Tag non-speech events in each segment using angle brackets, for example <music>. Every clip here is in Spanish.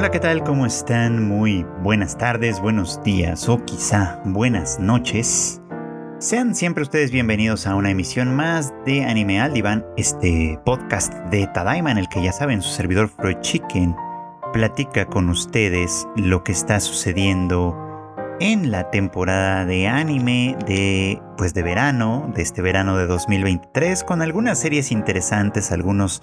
Hola, ¿qué tal? ¿Cómo están? Muy buenas tardes, buenos días o quizá buenas noches. Sean siempre ustedes bienvenidos a una emisión más de Anime Aldivan, este podcast de Tadaima en el que ya saben, su servidor Freud Chicken platica con ustedes lo que está sucediendo en la temporada de anime de pues de verano, de este verano de 2023 con algunas series interesantes, algunos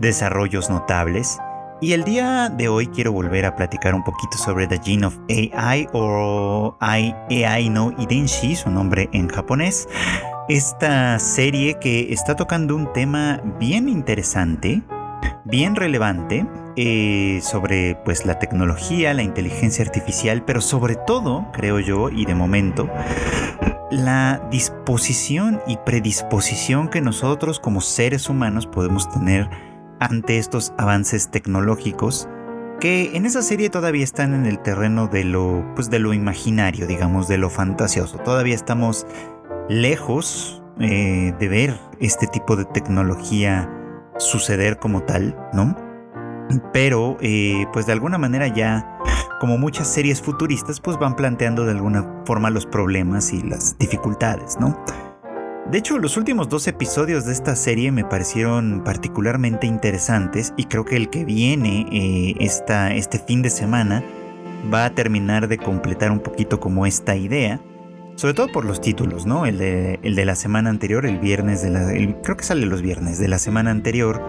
desarrollos notables. Y el día de hoy quiero volver a platicar un poquito sobre The Gene of AI o AI no Idenshi, su nombre en japonés. Esta serie que está tocando un tema bien interesante, bien relevante, eh, sobre pues la tecnología, la inteligencia artificial, pero sobre todo, creo yo, y de momento, la disposición y predisposición que nosotros como seres humanos podemos tener ante estos avances tecnológicos que en esa serie todavía están en el terreno de lo, pues de lo imaginario, digamos, de lo fantasioso. Todavía estamos lejos eh, de ver este tipo de tecnología suceder como tal, ¿no? Pero, eh, pues de alguna manera ya, como muchas series futuristas, pues van planteando de alguna forma los problemas y las dificultades, ¿no? De hecho, los últimos dos episodios de esta serie me parecieron particularmente interesantes y creo que el que viene eh, este fin de semana va a terminar de completar un poquito como esta idea. Sobre todo por los títulos, ¿no? El de, la semana anterior, el viernes de la... creo que sale los viernes de la semana anterior,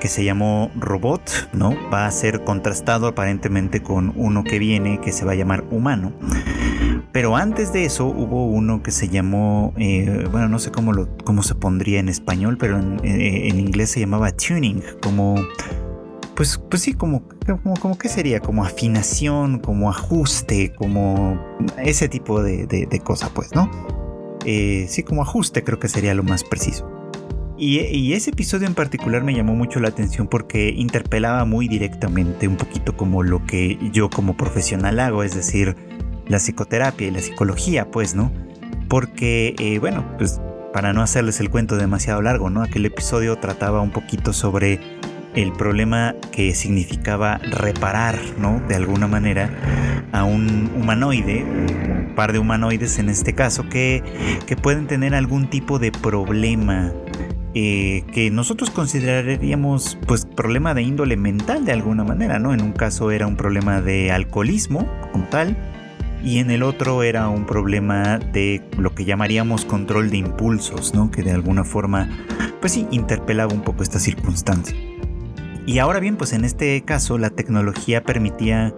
que se llamó Robot, ¿no? Va a ser contrastado aparentemente con uno que viene que se va a llamar Humano. Pero antes de eso hubo uno que se llamó, eh, bueno, no sé cómo, lo, cómo se pondría en español, pero eh, en, inglés se llamaba tuning, como, pues, pues sí, como, como, ¿qué sería? Como afinación, como ajuste, como ese tipo de, de, cosa, pues, ¿no? Eh, sí, como ajuste creo que sería lo más preciso. Y, y, ese episodio en particular me llamó mucho la atención porque interpelaba muy directamente un poquito como lo que yo como profesional hago, es decir, la psicoterapia y la psicología, pues, ¿no? Porque, eh, bueno, pues para no hacerles el cuento demasiado largo, ¿no? Aquel episodio trataba un poquito sobre el problema que significaba reparar, ¿no? De alguna manera a un humanoide, un par de humanoides en este caso, que, que pueden tener algún tipo de problema eh, que nosotros consideraríamos pues problema de índole mental de alguna manera, ¿no? En un caso era un problema de alcoholismo como tal, y en el otro era un problema de lo que llamaríamos control de impulsos, ¿no? Que de alguna forma, pues sí, interpelaba un poco esta circunstancia. Y ahora bien, pues en este caso la tecnología permitía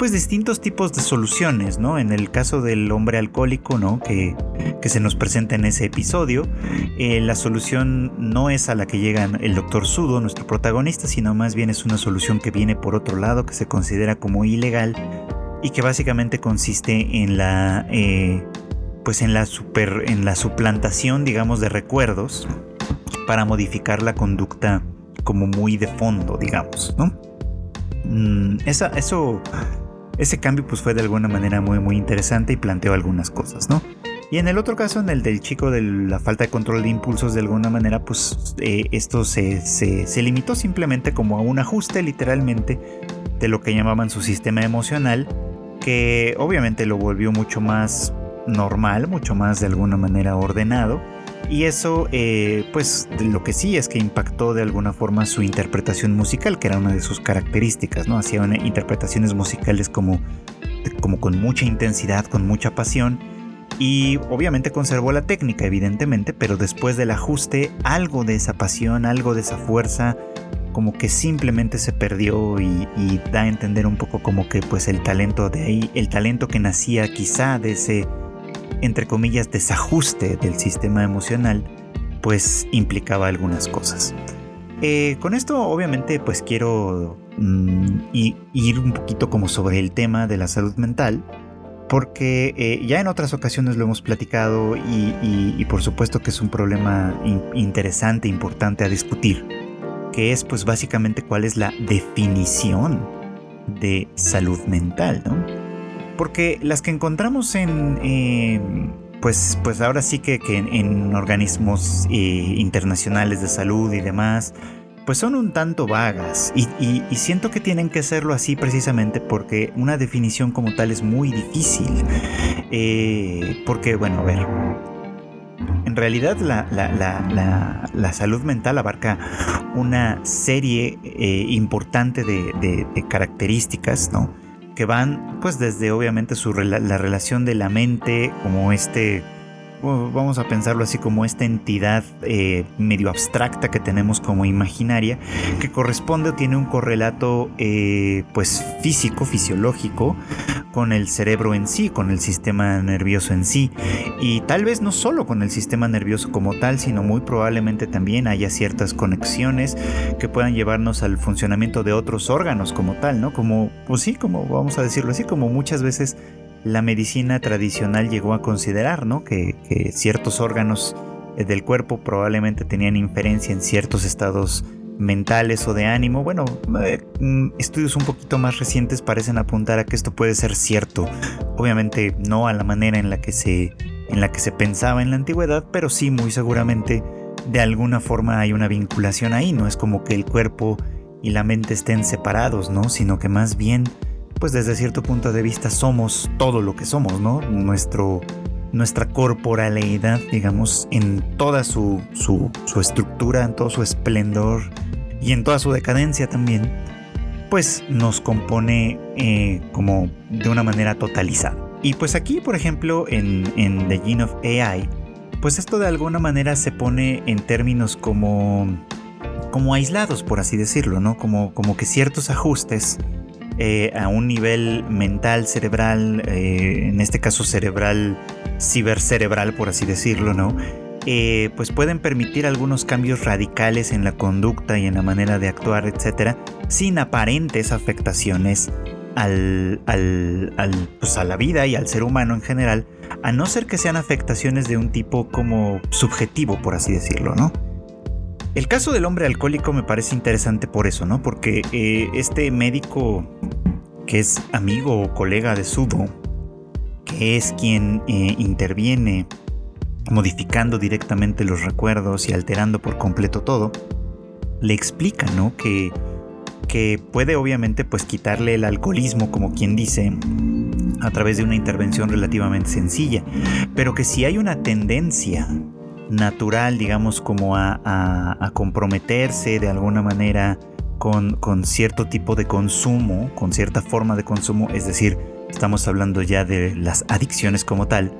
pues distintos tipos de soluciones, ¿no? En el caso del hombre alcohólico, ¿no? Que, que se nos presenta en ese episodio, eh, la solución no es a la que llega el doctor Sudo, nuestro protagonista, sino más bien es una solución que viene por otro lado, que se considera como ilegal, y que básicamente consiste en la eh, pues en la super en la suplantación digamos de recuerdos para modificar la conducta como muy de fondo digamos no mm, eso ese cambio pues fue de alguna manera muy muy interesante y planteó algunas cosas no y en el otro caso, en el del chico de la falta de control de impulsos, de alguna manera, pues eh, esto se, se, se, limitó simplemente como a un ajuste literalmente de lo que llamaban su sistema emocional que obviamente lo volvió mucho más normal, mucho más de alguna manera ordenado. Y eso, eh, pues lo que sí es que impactó de alguna forma su interpretación musical, que era una de sus características, ¿no? Hacía interpretaciones musicales como, como con mucha intensidad, con mucha pasión. Y obviamente conservó la técnica, evidentemente, pero después del ajuste, algo de esa pasión, algo de esa fuerza, como que simplemente se perdió y, da a entender un poco como que pues el talento de ahí, el talento que nacía quizá de ese, entre comillas, desajuste del sistema emocional, pues implicaba algunas cosas. Eh, con esto obviamente pues quiero mm, ir un poquito como sobre el tema de la salud mental, porque eh, ya en otras ocasiones lo hemos platicado y, por supuesto que es un problema interesante, importante a discutir que es pues básicamente cuál es la definición de salud mental, ¿no? Porque las que encontramos en, pues, pues ahora sí que, en, organismos eh, internacionales de salud y demás, pues son un tanto vagas y, siento que tienen que serlo así precisamente porque una definición como tal es muy difícil. Eh, porque, bueno, a ver, en realidad la, salud mental abarca una serie eh, importante de, características, ¿no? Que van pues desde obviamente su, la relación de la mente como este vamos a pensarlo así como esta entidad eh, medio abstracta que tenemos como imaginaria, que corresponde o tiene un correlato eh, pues físico, fisiológico, con el cerebro en sí, con el sistema nervioso en sí, y tal vez no solo con el sistema nervioso como tal, sino muy probablemente también haya ciertas conexiones que puedan llevarnos al funcionamiento de otros órganos como tal, ¿no? Como, pues sí, como vamos a decirlo así, como muchas veces la medicina tradicional llegó a considerar ¿no? que, ciertos órganos eh, del cuerpo probablemente tenían inferencia en ciertos estados mentales o de ánimo. Bueno, eh, mm, estudios un poquito más recientes parecen apuntar a que esto puede ser cierto. Obviamente no a la manera en la que se, en la que se pensaba en la antigüedad, pero sí muy seguramente de alguna forma hay una vinculación ahí. No es como que el cuerpo y la mente estén separados, ¿no? Sino que más bien pues desde cierto punto de vista somos todo lo que somos, ¿no? Nuestro, nuestra corporalidad, digamos, en toda su, su, estructura, en todo su esplendor y en toda su decadencia también, pues nos compone eh, como de una manera totalizada. Y pues aquí, por ejemplo, en, en The Gene of AI, pues esto de alguna manera se pone en términos como, como aislados, por así decirlo, ¿no? Como, como que ciertos ajustes eh, a un nivel mental, cerebral, eh, en este caso cerebral, cibercerebral, por así decirlo, ¿no? Eh, pues pueden permitir algunos cambios radicales en la conducta y en la manera de actuar, etcétera, sin aparentes afectaciones al, al, pues a la vida y al ser humano en general, a no ser que sean afectaciones de un tipo como subjetivo, por así decirlo, ¿no? El caso del hombre alcohólico me parece interesante por eso, ¿no? Porque eh, este médico que es amigo o colega de Sudo, que es quien eh, interviene modificando directamente los recuerdos y alterando por completo todo, le explica, ¿no? Que, que puede obviamente pues quitarle el alcoholismo, como quien dice, a través de una intervención relativamente sencilla, pero que si hay una tendencia natural, digamos, como a, comprometerse de alguna manera con, con, cierto tipo de consumo, con cierta forma de consumo, es decir, estamos hablando ya de las adicciones como tal,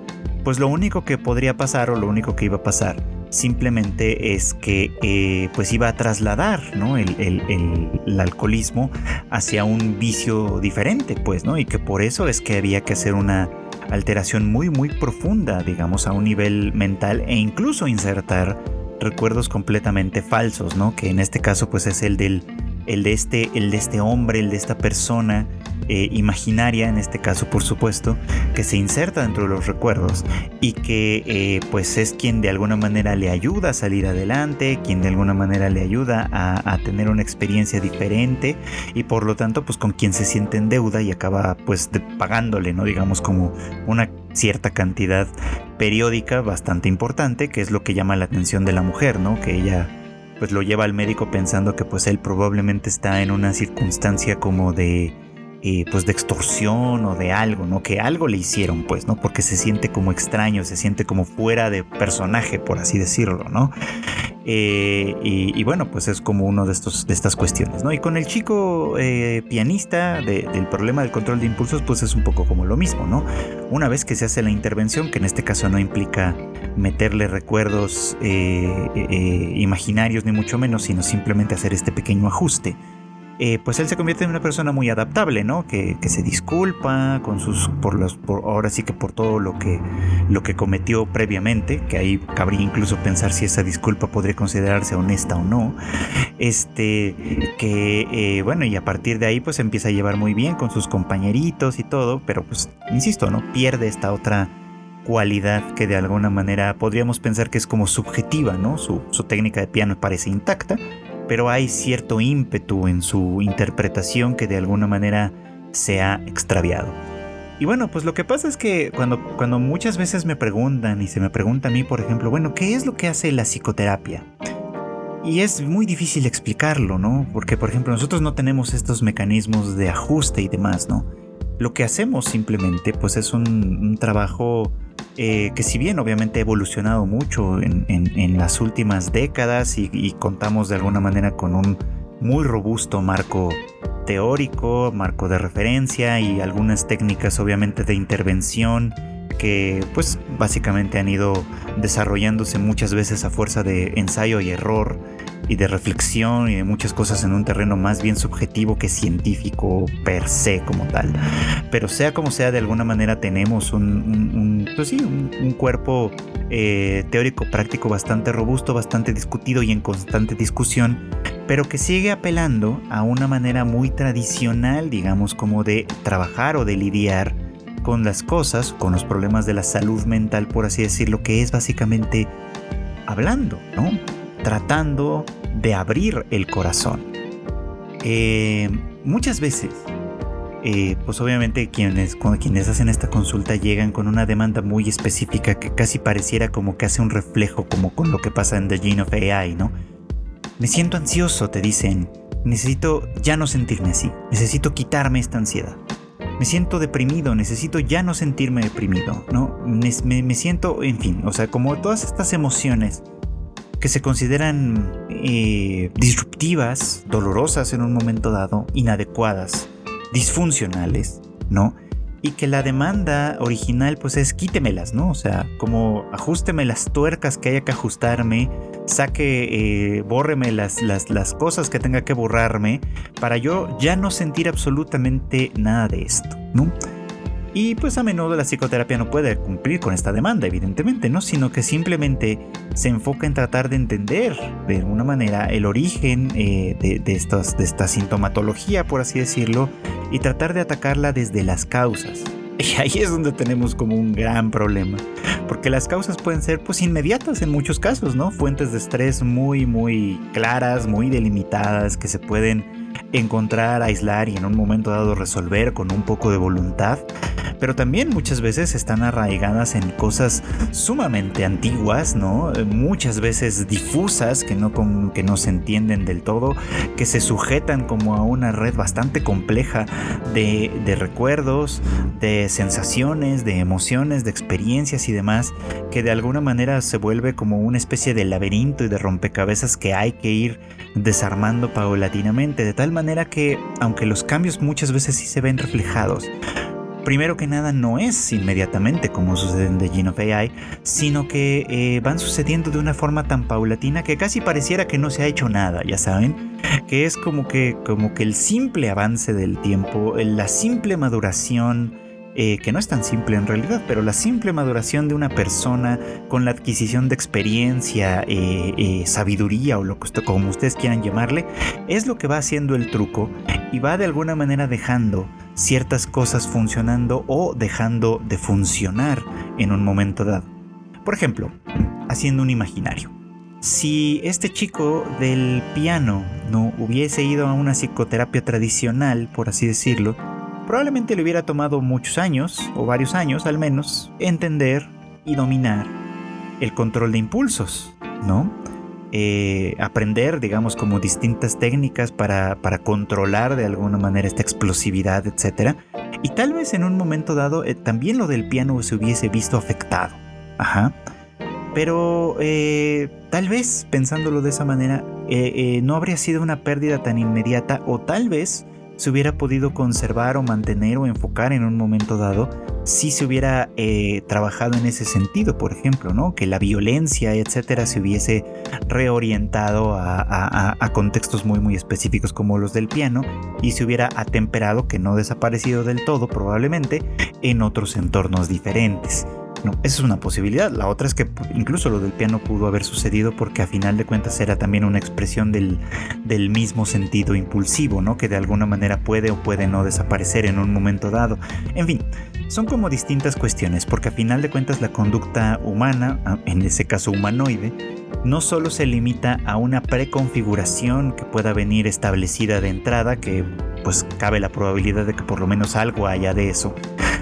pues lo único que podría pasar o lo único que iba a pasar simplemente es que eh, pues iba a trasladar ¿no? el, el, alcoholismo hacia un vicio diferente, pues, ¿no? Y que por eso es que había que hacer una alteración muy muy profunda, digamos, a un nivel mental e incluso insertar recuerdos completamente falsos, ¿no? Que en este caso pues es el del el de este el de este hombre, el de esta persona eh, imaginaria, en este caso por supuesto, que se inserta dentro de los recuerdos y que eh, pues es quien de alguna manera le ayuda a salir adelante, quien de alguna manera le ayuda a, tener una experiencia diferente y por lo tanto pues con quien se siente en deuda y acaba pues pagándole, ¿no? Digamos como una cierta cantidad periódica bastante importante, que es lo que llama la atención de la mujer, ¿no? Que ella pues lo lleva al médico pensando que pues él probablemente está en una circunstancia como de eh, pues de extorsión o de algo, ¿no? Que algo le hicieron, pues, ¿no? Porque se siente como extraño, se siente como fuera de personaje, por así decirlo, ¿no? Eh, y, bueno, pues es como uno de, estos, de estas cuestiones, ¿no? Y con el chico eh, pianista del problema del control de impulsos, pues es un poco como lo mismo, ¿no? Una vez que se hace la intervención, que en este caso no implica meterle recuerdos imaginarios ni mucho menos, sino simplemente hacer este pequeño ajuste eh, pues él se convierte en una persona muy adaptable, ¿no? Que, se disculpa con sus, por los, por, ahora sí que por todo lo que, lo que cometió previamente, que ahí cabría incluso pensar si esa disculpa podría considerarse honesta o no. Este, que, eh, bueno, y a partir de ahí pues empieza a llevar muy bien con sus compañeritos y todo, pero pues, insisto, ¿no? Pierde esta otra cualidad que de alguna manera podríamos pensar que es como subjetiva, ¿no? Su técnica de piano parece intacta, pero hay cierto ímpetu en su interpretación que de alguna manera se ha extraviado. Y bueno, pues lo que pasa es que cuando, cuando muchas veces me preguntan y se me pregunta a mí, por ejemplo, bueno, ¿qué es lo que hace la psicoterapia? Y es muy difícil explicarlo, ¿no? Porque, por ejemplo, nosotros no tenemos estos mecanismos de ajuste y demás, ¿no? Lo que hacemos simplemente, pues es un, trabajo eh, que si bien obviamente ha evolucionado mucho en, las últimas décadas y, contamos de alguna manera con un muy robusto marco teórico, marco de referencia y algunas técnicas obviamente de intervención que pues básicamente han ido desarrollándose muchas veces a fuerza de ensayo y error y de reflexión y de muchas cosas en un terreno más bien subjetivo que científico per se como tal. Pero sea como sea, de alguna manera tenemos un, pues un, cuerpo eh, teórico práctico bastante robusto, bastante discutido y en constante discusión, pero que sigue apelando a una manera muy tradicional, digamos, como de trabajar o de lidiar con las cosas, con los problemas de la salud mental, por así decirlo, que es básicamente hablando, ¿no? Tratando de abrir el corazón. Eh, muchas veces, eh, pues obviamente quienes, quienes hacen esta consulta llegan con una demanda muy específica que casi pareciera como que hace un reflejo como con lo que pasa en The Gene of AI, ¿no? Me siento ansioso, te dicen. Necesito ya no sentirme así. Necesito quitarme esta ansiedad me siento deprimido, necesito ya no sentirme deprimido, ¿no? Me, siento, en fin, o sea, como todas estas emociones que se consideran eh, disruptivas, dolorosas en un momento dado, inadecuadas, disfuncionales, ¿no? Y que la demanda original pues es quítemelas, ¿no? O sea, como ajusteme las tuercas que haya que ajustarme, saque, eh, bórreme las, las, las cosas que tenga que borrarme para yo ya no sentir absolutamente nada de esto, ¿no? Y pues a menudo la psicoterapia no puede cumplir con esta demanda, evidentemente, ¿no? Sino que simplemente se enfoca en tratar de entender de alguna manera el origen eh, de, de, esta sintomatología, por así decirlo, y tratar de atacarla desde las causas. <laughs> Y ahí es donde tenemos como un gran problema, porque las causas pueden ser pues inmediatas en muchos casos, ¿no? Fuentes de estrés muy, muy claras, muy delimitadas, que se pueden encontrar, aislar y en un momento dado resolver con un poco de voluntad pero también muchas veces están arraigadas en cosas sumamente antiguas, ¿no? Muchas veces difusas que no, que no se entienden del todo, que se sujetan como a una red bastante compleja de, de recuerdos, de sensaciones, de emociones, de experiencias y demás, que de alguna manera se vuelve como una especie de laberinto y de rompecabezas que hay que ir desarmando paulatinamente, de tal manera que, aunque los cambios muchas veces sí se ven reflejados, primero que nada no es inmediatamente como sucede en The Gene of AI, sino que eh, van sucediendo de una forma tan paulatina que casi pareciera que no se ha hecho nada, ya saben, que es como que, como que el simple avance del tiempo, la simple maduración, eh, que no es tan simple en realidad, pero la simple maduración de una persona con la adquisición de experiencia, eh, sabiduría o lo que como ustedes quieran llamarle, es lo que va haciendo el truco y va de alguna manera dejando ciertas cosas funcionando o dejando de funcionar en un momento dado. Por ejemplo, haciendo un imaginario. Si este chico del piano no hubiese ido a una psicoterapia tradicional, por así decirlo, probablemente le hubiera tomado muchos años, o varios años al menos, entender y dominar el control de impulsos, ¿no? Eh, aprender, digamos, como distintas técnicas para, controlar de alguna manera esta explosividad, etc. Y tal vez en un momento dado eh, también lo del piano se hubiese visto afectado. Ajá. Pero eh, tal vez, pensándolo de esa manera, no habría sido una pérdida tan inmediata o tal vez se hubiera podido conservar o mantener o enfocar en un momento dado si se hubiera eh, trabajado en ese sentido, por ejemplo, ¿no? Que la violencia, etcétera, se hubiese reorientado a, a, contextos muy, muy específicos como los del piano y se hubiera atemperado, que no desaparecido del todo probablemente, en otros entornos diferentes. No, esa es una posibilidad. La otra es que incluso lo del piano pudo haber sucedido porque a final de cuentas era también una expresión del, del, mismo sentido impulsivo, ¿no? Que de alguna manera puede o puede no desaparecer en un momento dado. En fin, son como distintas cuestiones porque a final de cuentas la conducta humana, en ese caso humanoide, no solo se limita a una preconfiguración que pueda venir establecida de entrada, que pues cabe la probabilidad de que por lo menos algo haya de eso,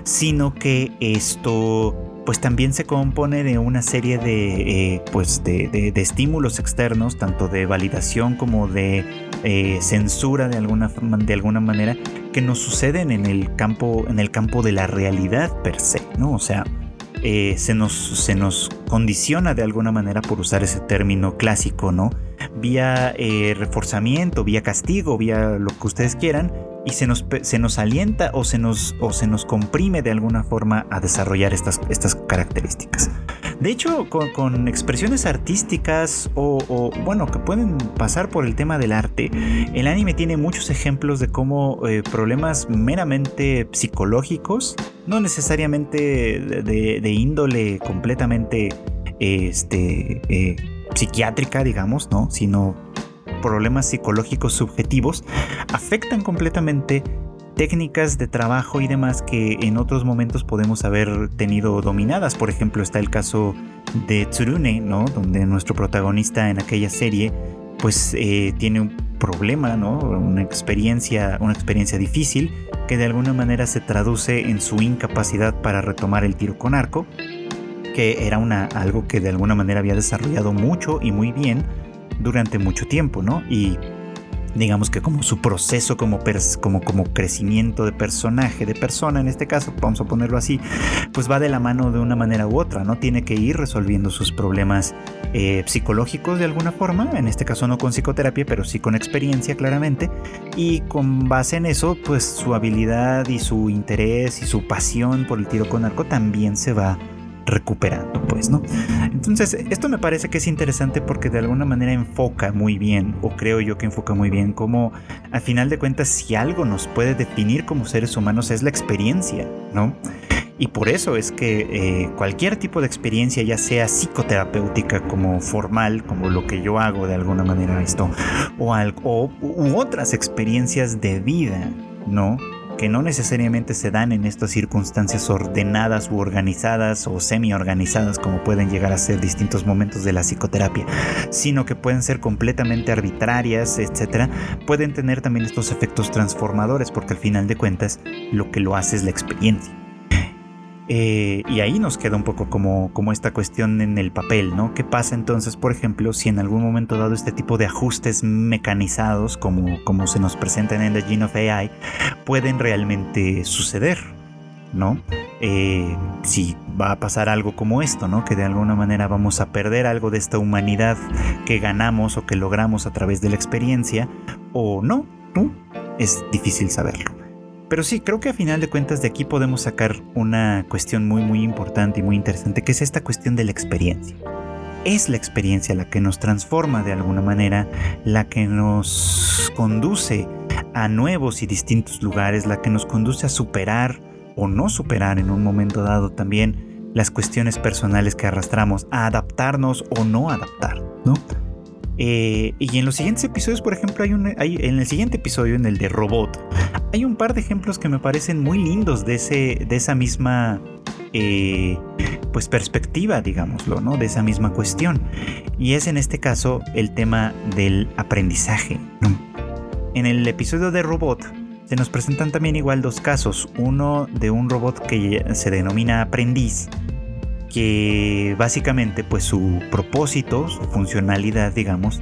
sino que esto pues también se compone de una serie de, eh, pues de, estímulos externos, tanto de validación como de eh, censura de alguna, de alguna manera, que nos suceden en el campo, en el campo de la realidad per se, ¿no? O sea, eh, se, nos, se nos condiciona de alguna manera por usar ese término clásico, ¿no? Vía reforzamiento, vía castigo, vía lo que ustedes quieran, y se nos, se nos alienta o se nos, o se nos comprime de alguna forma a desarrollar estas, estas características. De hecho, con, expresiones artísticas o, bueno, que pueden pasar por el tema del arte, el anime tiene muchos ejemplos de cómo eh, problemas meramente psicológicos, no necesariamente de, índole completamente este, eh, psiquiátrica, digamos, ¿no? Sino problemas psicológicos subjetivos afectan completamente técnicas de trabajo y demás que en otros momentos podemos haber tenido dominadas. Por ejemplo, está el caso de Tsurune, ¿no? Donde nuestro protagonista en aquella serie pues eh, tiene un problema, ¿no? Una experiencia, una experiencia difícil que de alguna manera se traduce en su incapacidad para retomar el tiro con arco, que era una, algo que de alguna manera había desarrollado mucho y muy bien durante mucho tiempo, ¿no? Y digamos que como su proceso como, como, como crecimiento de personaje, de persona en este caso, vamos a ponerlo así, pues va de la mano de una manera u otra, ¿no? Tiene que ir resolviendo sus problemas eh, psicológicos de alguna forma, en este caso no con psicoterapia, pero sí con experiencia claramente, y con base en eso, pues su habilidad y su interés y su pasión por el tiro con arco también se va recuperando, pues, ¿no? Entonces, esto me parece que es interesante porque de alguna manera enfoca muy bien, o creo yo que enfoca muy bien, como al final de cuentas, si algo nos puede definir como seres humanos es la experiencia, ¿no? Y por eso es que eh, cualquier tipo de experiencia, ya sea psicoterapéutica como formal, como lo que yo hago de alguna manera esto, o, algo, u otras experiencias de vida, ¿no? Que no necesariamente se dan en estas circunstancias ordenadas u organizadas o semi-organizadas como pueden llegar a ser distintos momentos de la psicoterapia, sino que pueden ser completamente arbitrarias, etcétera, pueden tener también estos efectos transformadores porque al final de cuentas lo que lo hace es la experiencia. Eh, y ahí nos queda un poco como, esta cuestión en el papel, ¿no? ¿Qué pasa entonces, por ejemplo, si en algún momento dado este tipo de ajustes mecanizados, como, como se nos presentan en The Gene of AI, pueden realmente suceder, ¿no? Eh, si va a pasar algo como esto, ¿no? Que de alguna manera vamos a perder algo de esta humanidad que ganamos o que logramos a través de la experiencia, o no, ¿no? Es difícil saberlo. Pero sí, creo que a final de cuentas de aquí podemos sacar una cuestión muy muy importante y muy interesante, que es esta cuestión de la experiencia. Es la experiencia la que nos transforma de alguna manera, la que nos conduce a nuevos y distintos lugares, la que nos conduce a superar o no superar en un momento dado también las cuestiones personales que arrastramos, a adaptarnos o no adaptar, ¿no? Eh, y en los siguientes episodios, por ejemplo, hay, un, hay en el siguiente episodio, en el de Robot, hay un par de ejemplos que me parecen muy lindos de, ese, de esa misma eh, pues perspectiva, digámoslo, ¿no? De esa misma cuestión. Y es en este caso el tema del aprendizaje. En el episodio de Robot se nos presentan también igual dos casos. Uno de un robot que se denomina aprendiz que básicamente pues su propósito, su funcionalidad digamos,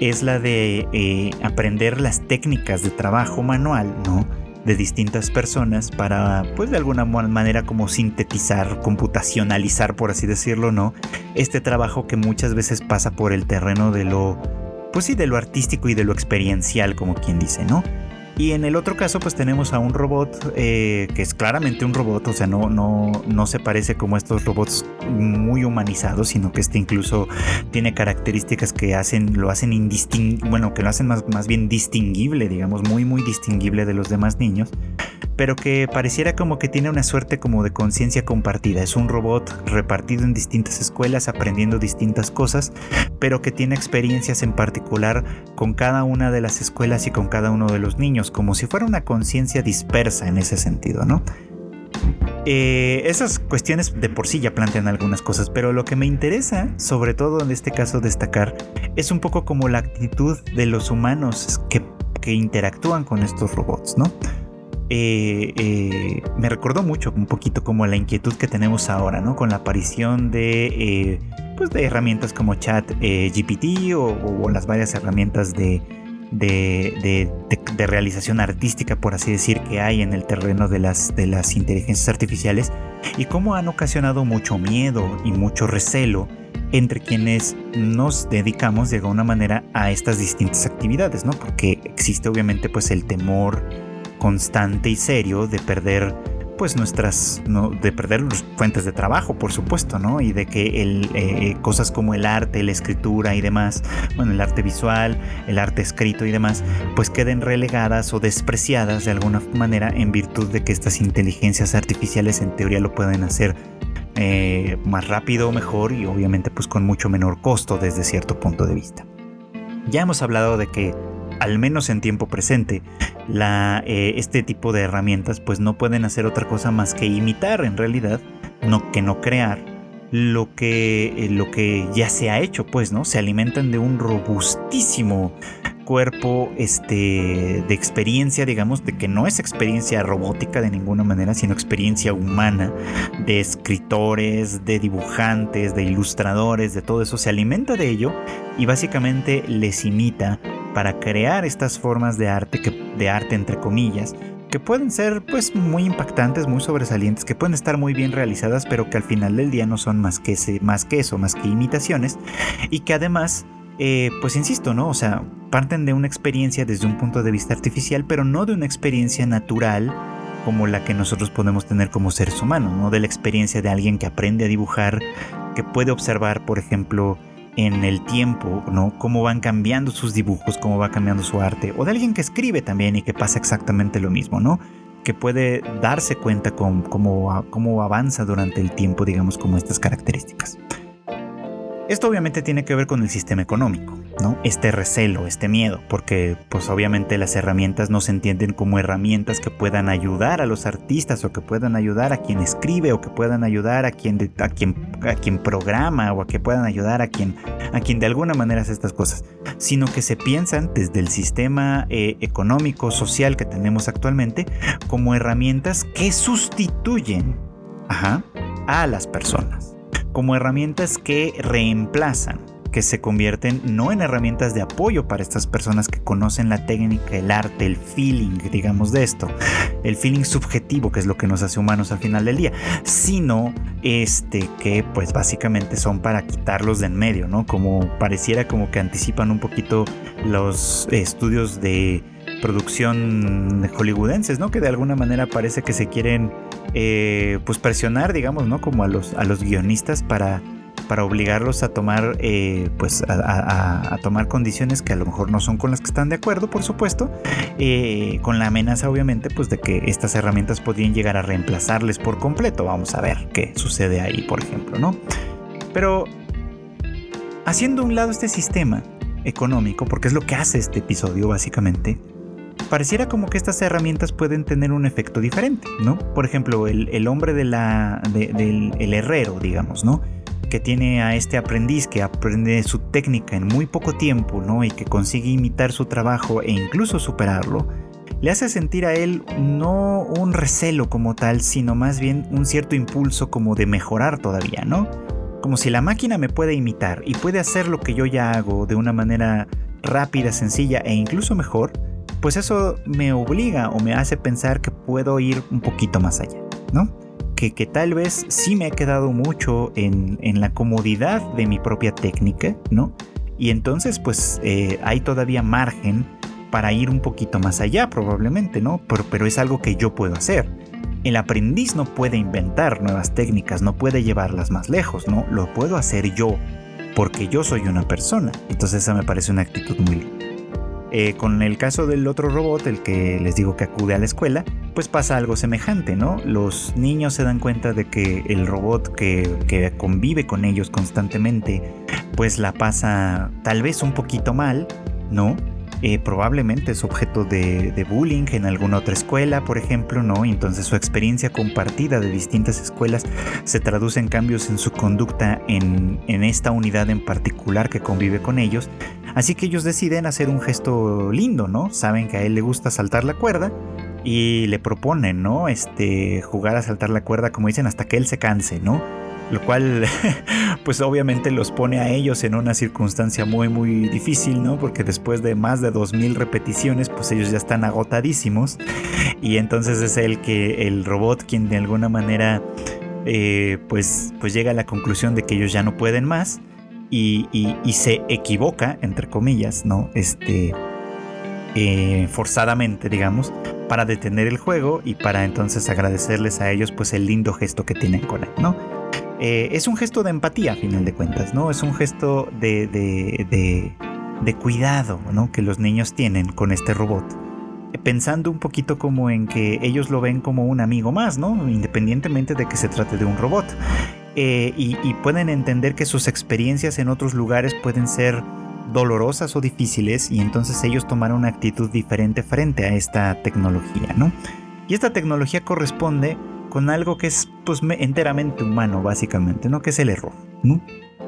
es la de eh, aprender las técnicas de trabajo manual, ¿no? De distintas personas para, pues de alguna manera como sintetizar, computacionalizar, por así decirlo, ¿no? Este trabajo que muchas veces pasa por el terreno de lo, pues sí, de lo artístico y de lo experiencial, como quien dice, ¿no? Y en el otro caso, pues tenemos a un robot eh, que es claramente un robot, o sea, no, no, no se parece como estos robots muy humanizados, sino que este incluso tiene características que hacen, lo hacen indistinguible, bueno, que lo hacen más, más bien distinguible, digamos, muy, muy distinguible de los demás niños pero que pareciera como que tiene una suerte como de conciencia compartida. Es un robot repartido en distintas escuelas aprendiendo distintas cosas, pero que tiene experiencias en particular con cada una de las escuelas y con cada uno de los niños, como si fuera una conciencia dispersa en ese sentido, ¿no? Eh, esas cuestiones de por sí ya plantean algunas cosas, pero lo que me interesa, sobre todo en este caso destacar, es un poco como la actitud de los humanos que, que interactúan con estos robots, ¿no? Eh, eh, me recordó mucho un poquito como la inquietud que tenemos ahora, ¿no? Con la aparición de, eh, pues de herramientas como Chat GPT o, las varias herramientas de, realización artística, por así decir, que hay en el terreno de las, de las inteligencias artificiales y cómo han ocasionado mucho miedo y mucho recelo entre quienes nos dedicamos de alguna manera a estas distintas actividades, ¿no? Porque existe obviamente pues el temor constante y serio de perder pues nuestras de perder fuentes de trabajo por supuesto no y de que el, eh, cosas como el arte la escritura y demás bueno el arte visual el arte escrito y demás pues queden relegadas o despreciadas de alguna manera en virtud de que estas inteligencias artificiales en teoría lo pueden hacer eh, más rápido mejor y obviamente pues con mucho menor costo desde cierto punto de vista. Ya hemos hablado de que al menos en tiempo presente, eh, este tipo de herramientas pues no pueden hacer otra cosa más que imitar en realidad, no que no crear lo que, eh, lo que ya se ha hecho, pues, ¿no? Se alimentan de un robustísimo cuerpo este, de experiencia, digamos, de que no es experiencia robótica de ninguna manera, sino experiencia humana, de escritores, de dibujantes, de ilustradores, de todo eso, se alimenta de ello y básicamente les imita para crear estas formas de arte, de arte entre comillas, que pueden ser pues muy impactantes, muy sobresalientes, que pueden estar muy bien realizadas, pero que al final del día no son más que, más que eso, más que imitaciones, y que además, eh, pues insisto, ¿no? O sea, parten de una experiencia desde un punto de vista artificial, pero no de una experiencia natural como la que nosotros podemos tener como seres humanos, ¿no? De la experiencia de alguien que aprende a dibujar, que puede observar, por ejemplo, en el tiempo, ¿no? Cómo van cambiando sus dibujos, cómo va cambiando su arte, o de alguien que escribe también y que pasa exactamente lo mismo, ¿no? Que puede darse cuenta con cómo, cómo avanza durante el tiempo, digamos, como estas características. Esto obviamente tiene que ver con el sistema económico, ¿no? Este recelo, este miedo, porque pues obviamente las herramientas no se entienden como herramientas que puedan ayudar a los artistas o que puedan ayudar a quien escribe o que puedan ayudar a quien, a quien, programa o a que puedan ayudar a quien, a quien de alguna manera hace estas cosas, sino que se piensan desde el sistema eh, económico, social que tenemos actualmente como herramientas que sustituyen a las personas como herramientas que reemplazan, que se convierten no en herramientas de apoyo para estas personas que conocen la técnica, el arte, el feeling, digamos de esto, el feeling subjetivo que es lo que nos hace humanos al final del día, sino este que pues básicamente son para quitarlos de en medio, ¿no? Como pareciera como que anticipan un poquito los estudios de producción hollywoodenses, ¿no? Que de alguna manera parece que se quieren eh, pues presionar, digamos, ¿no? Como a los, a los guionistas para, para obligarlos a tomar, eh, pues a, tomar condiciones que a lo mejor no son con las que están de acuerdo, por supuesto, eh, con la amenaza obviamente, pues de que estas herramientas podrían llegar a reemplazarles por completo. Vamos a ver qué sucede ahí, por ejemplo, ¿no? Pero haciendo un lado este sistema económico, porque es lo que hace este episodio básicamente, pareciera como que estas herramientas pueden tener un efecto diferente, ¿no? Por ejemplo, el, hombre del el herrero, digamos, ¿no? Que tiene a este aprendiz que aprende su técnica en muy poco tiempo, ¿no? Y que consigue imitar su trabajo e incluso superarlo, le hace sentir a él no un recelo como tal, sino más bien un cierto impulso como de mejorar todavía, ¿no? Como si la máquina me puede imitar y puede hacer lo que yo ya hago de una manera rápida, sencilla e incluso mejor, pues eso me obliga o me hace pensar que puedo ir un poquito más allá, ¿no? Que, tal vez sí me he quedado mucho en, la comodidad de mi propia técnica, ¿no? Y entonces pues eh, hay todavía margen para ir un poquito más allá probablemente, ¿no? Pero, pero es algo que yo puedo hacer. El aprendiz no puede inventar nuevas técnicas, no puede llevarlas más lejos, ¿no? Lo puedo hacer yo, porque yo soy una persona. Entonces esa me parece una actitud muy linda. Eh, con el caso del otro robot, el que les digo que acude a la escuela, pues pasa algo semejante, ¿no? Los niños se dan cuenta de que el robot que, que convive con ellos constantemente, pues la pasa tal vez un poquito mal, ¿no? Eh, probablemente es objeto de, bullying en alguna otra escuela, por ejemplo, ¿no? Entonces su experiencia compartida de distintas escuelas se traduce en cambios en su conducta en, en esta unidad en particular que convive con ellos. Así que ellos deciden hacer un gesto lindo, ¿no? Saben que a él le gusta saltar la cuerda y le proponen, ¿no? Este, jugar a saltar la cuerda, como dicen, hasta que él se canse, ¿no? Lo cual, <laughs> pues obviamente los pone a ellos en una circunstancia muy, muy difícil, ¿no? Porque después de más de 2000 repeticiones, pues ellos ya están agotadísimos. Y entonces es el que, el robot, quien de alguna manera, eh, pues, pues llega a la conclusión de que ellos ya no pueden más. Y, se equivoca, entre comillas, ¿no? Este eh, forzadamente, digamos, para detener el juego y para entonces agradecerles a ellos pues el lindo gesto que tienen con él, ¿no? Eh, es un gesto de empatía, a final de cuentas, ¿no? Es un gesto de, de, de, cuidado, ¿no? Que los niños tienen con este robot pensando un poquito como en que ellos lo ven como un amigo más, ¿no? Independientemente de que se trate de un robot. Eh, y, pueden entender que sus experiencias en otros lugares pueden ser dolorosas o difíciles y entonces ellos tomaron una actitud diferente frente a esta tecnología, ¿no? Y esta tecnología corresponde con algo que es pues enteramente humano básicamente, ¿no? Que es el error, ¿no?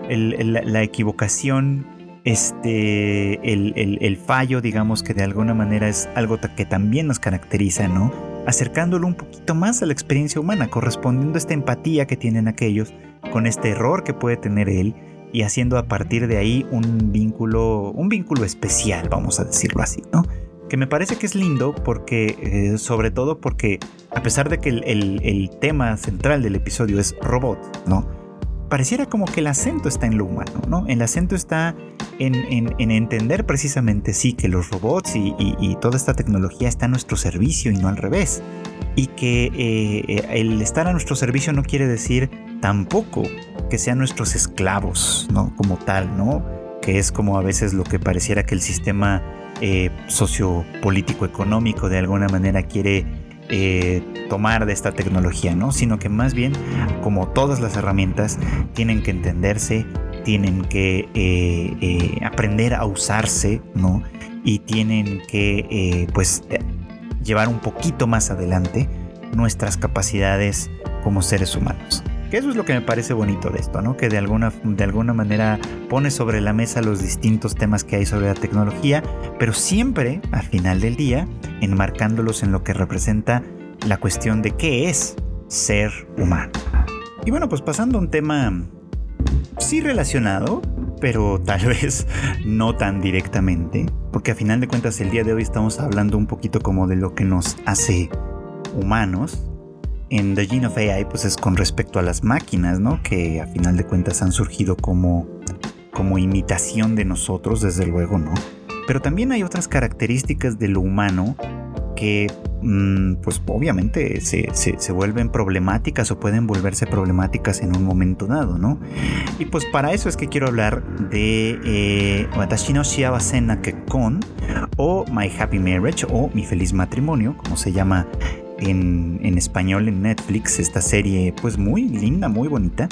la equivocación, este, el, fallo, digamos que de alguna manera es algo que también nos caracteriza, ¿no? Acercándolo un poquito más a la experiencia humana, correspondiendo a esta empatía que tienen aquellos con este error que puede tener él y haciendo a partir de ahí un vínculo, un vínculo especial, vamos a decirlo así, ¿no? Que me parece que es lindo porque, eh, sobre todo porque, a pesar de que el, tema central del episodio es robot, ¿no? Pareciera como que el acento está en lo humano, ¿no? El acento está en, entender precisamente, sí, que los robots y, toda esta tecnología está a nuestro servicio y no al revés. Y que eh, el estar a nuestro servicio no quiere decir tampoco que sean nuestros esclavos, ¿no? Como tal, ¿no? Que es como a veces lo que pareciera que el sistema eh, sociopolítico económico de alguna manera quiere eh, tomar de esta tecnología, ¿no? Sino que más bien, como todas las herramientas, tienen que entenderse, tienen que eh, aprender a usarse, ¿no? Y tienen que, pues, llevar un poquito más adelante nuestras capacidades como seres humanos eso es lo que me parece bonito de esto, ¿no? Que de alguna, de alguna manera pone sobre la mesa los distintos temas que hay sobre la tecnología, pero siempre, al final del día, enmarcándolos en lo que representa la cuestión de qué es ser humano. Y bueno, pues pasando a un tema sí relacionado, pero tal <laughs> vez no tan directamente, porque a final de cuentas el día de hoy estamos hablando un poquito como de lo que nos hace humanos, en The Gene of AI pues es con respecto a las máquinas, ¿no? Que a final de cuentas han surgido como, como imitación de nosotros, desde luego, ¿no? Pero también hay otras características de lo humano que mm, pues obviamente se, vuelven problemáticas o pueden volverse problemáticas en un momento dado, ¿no? Y pues para eso es que quiero hablar de eh, Watashi no Nakekon o My Happy Marriage o Mi Feliz Matrimonio, como se llama en, español en Netflix, esta serie pues muy linda, muy bonita,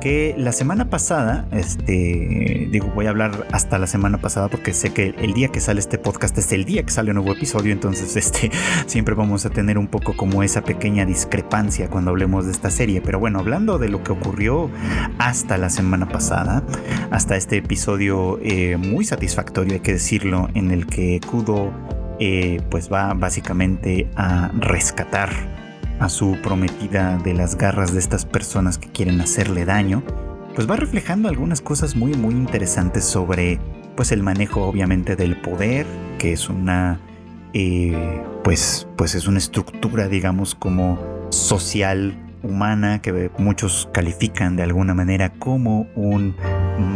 que la semana pasada, este, digo, voy a hablar hasta la semana pasada porque sé que el día que sale este podcast es el día que sale un nuevo episodio, entonces <laughs> este, siempre vamos a tener un poco como esa pequeña discrepancia cuando hablemos de esta serie, pero bueno, hablando de lo que ocurrió hasta la semana pasada, hasta este episodio eh, muy satisfactorio, hay que decirlo, en el que Kudo eh, pues va básicamente a rescatar a su prometida de las garras de estas personas que quieren hacerle daño, pues va reflejando algunas cosas muy muy interesantes sobre pues el manejo obviamente del poder, que es una eh, pues pues es una estructura digamos como social humana que muchos califican de alguna manera como un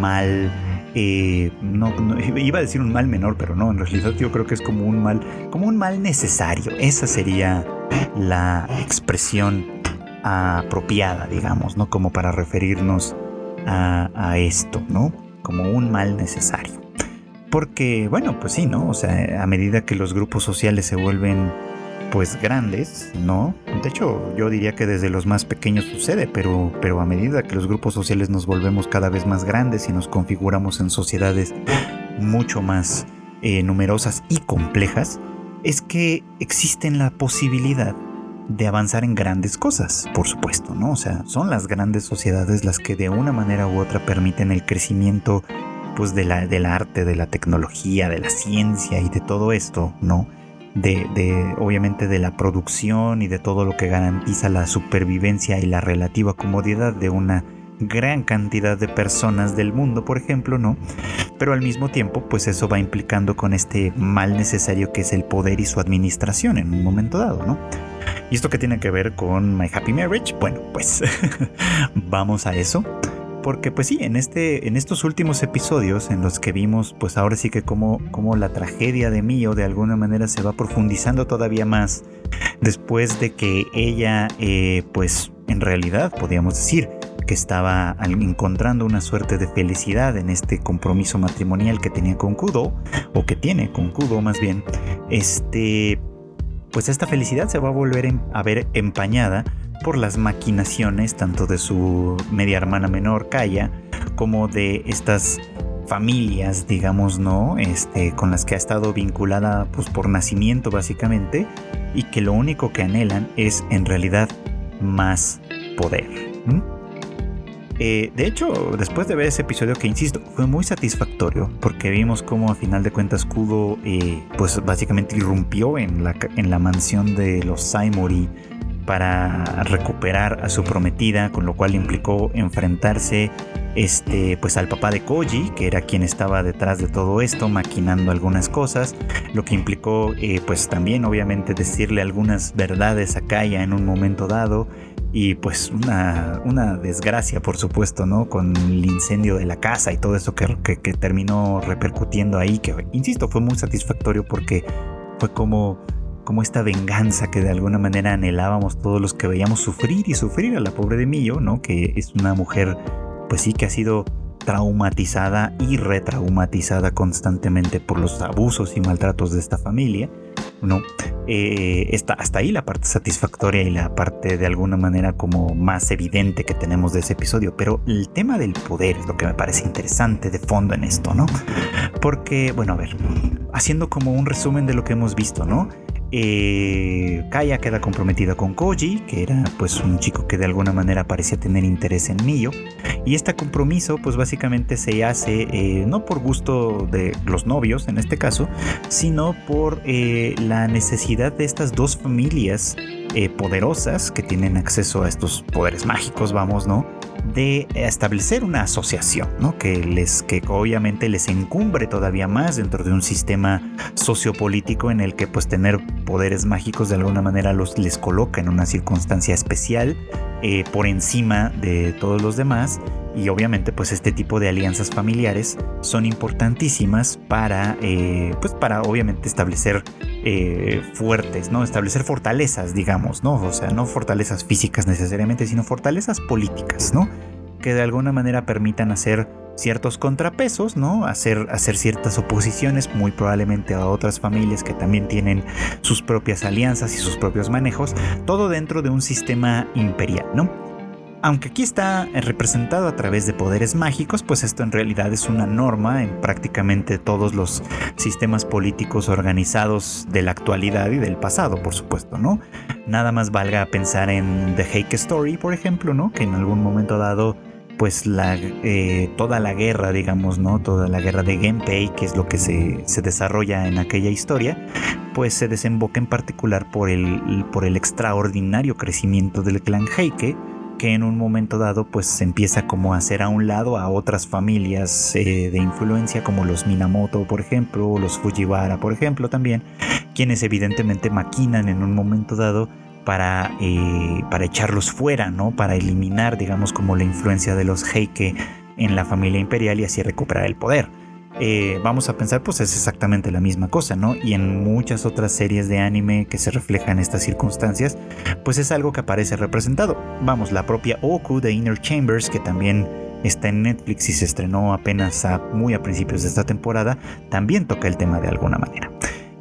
mal eh, no, iba a decir un mal menor, pero no, en realidad yo creo que es como un mal, como un mal necesario. Esa sería la expresión apropiada, digamos, ¿no? Como para referirnos a, a esto, ¿no? Como un mal necesario. Porque, bueno, pues sí, ¿no? O sea, a medida que los grupos sociales se vuelven pues grandes, ¿no? De hecho, yo diría que desde los más pequeños sucede, pero, pero a medida que los grupos sociales nos volvemos cada vez más grandes y nos configuramos en sociedades mucho más eh, numerosas y complejas, es que existe la posibilidad de avanzar en grandes cosas, por supuesto, ¿no? O sea, son las grandes sociedades las que de una manera u otra permiten el crecimiento pues de la, del arte, de la tecnología, de la ciencia y de todo esto, ¿no? De, obviamente de la producción y de todo lo que garantiza la supervivencia y la relativa comodidad de una gran cantidad de personas del mundo, por ejemplo, ¿no? Pero al mismo tiempo, pues eso va implicando con este mal necesario que es el poder y su administración en un momento dado, ¿no? ¿Y esto qué tiene que ver con My Happy Marriage? Bueno, pues <laughs> vamos a eso. Porque pues sí, en, este, en estos últimos episodios en los que vimos pues ahora sí que como, como la tragedia de Mio de alguna manera se va profundizando todavía más después de que ella eh, pues en realidad podríamos decir que estaba encontrando una suerte de felicidad en este compromiso matrimonial que tenía con Kudo, o que tiene con Kudo más bien, este, pues esta felicidad se va a volver a ver empañada por las maquinaciones tanto de su media hermana menor Kaya como de estas familias, digamos, ¿no? Este, con las que ha estado vinculada pues por nacimiento básicamente y que lo único que anhelan es en realidad más poder. Eh, de hecho, después de ver ese episodio que insisto, fue muy satisfactorio porque vimos cómo a final de cuentas Kudo eh, pues básicamente irrumpió en la, en la mansión de los Saimori para recuperar a su prometida, con lo cual implicó enfrentarse este, pues al papá de Koji, que era quien estaba detrás de todo esto, maquinando algunas cosas, lo que implicó eh, pues también obviamente decirle algunas verdades a Kaya en un momento dado, y pues una, una, desgracia, por supuesto, ¿no? Con el incendio de la casa y todo eso que, que, terminó repercutiendo ahí, que, insisto, fue muy satisfactorio porque fue como como esta venganza que de alguna manera anhelábamos todos los que veíamos sufrir y sufrir a la pobre de Millo, ¿no? Que es una mujer, pues sí, que ha sido traumatizada y retraumatizada constantemente por los abusos y maltratos de esta familia, ¿no? Eh, está hasta ahí la parte satisfactoria y la parte de alguna manera como más evidente que tenemos de ese episodio, pero el tema del poder es lo que me parece interesante de fondo en esto, ¿no? Porque, bueno, a ver, haciendo como un resumen de lo que hemos visto, ¿no? Eh, Kaya queda comprometida con Koji, que era pues un chico que de alguna manera parecía tener interés en Mio. Y este compromiso pues básicamente se hace eh, no por gusto de los novios en este caso, sino por eh, la necesidad de estas dos familias eh, poderosas que tienen acceso a estos poderes mágicos, vamos, ¿no? De establecer una asociación, ¿no? Que les, que obviamente les encumbre todavía más dentro de un sistema sociopolítico en el que pues tener poderes mágicos de alguna manera los, les coloca en una circunstancia especial eh, por encima de todos los demás y obviamente pues este tipo de alianzas familiares son importantísimas para eh, pues para obviamente establecer eh, fuertes no establecer fortalezas digamos no o sea no fortalezas físicas necesariamente sino fortalezas políticas no que de alguna manera permitan hacer ciertos contrapesos, ¿no? Hacer, hacer ciertas oposiciones, muy probablemente a otras familias que también tienen sus propias alianzas y sus propios manejos, todo dentro de un sistema imperial, ¿no? Aunque aquí está representado a través de poderes mágicos, pues esto en realidad es una norma en prácticamente todos los sistemas políticos organizados de la actualidad y del pasado, por supuesto, ¿no? Nada más valga pensar en The Hake Story, por ejemplo, ¿no? Que en algún momento dado, pues la, eh, toda la guerra, digamos, ¿no? Toda la guerra de Genpei, que es lo que se, se desarrolla en aquella historia, pues se desemboca en particular por el, por el extraordinario crecimiento del clan Heike, que en un momento dado pues se empieza como a hacer a un lado a otras familias eh, de influencia como los Minamoto por ejemplo, o los Fujiwara por ejemplo también, quienes evidentemente maquinan en un momento dado para, eh, para echarlos fuera, ¿no? Para eliminar, digamos, como la influencia de los Heike en la familia imperial y así recuperar el poder. Eh, vamos a pensar, pues es exactamente la misma cosa, ¿no? Y en muchas otras series de anime que se reflejan estas circunstancias, pues es algo que aparece representado. Vamos, la propia Oku de Inner Chambers, que también está en Netflix y se estrenó apenas a, muy a principios de esta temporada, también toca el tema de alguna manera.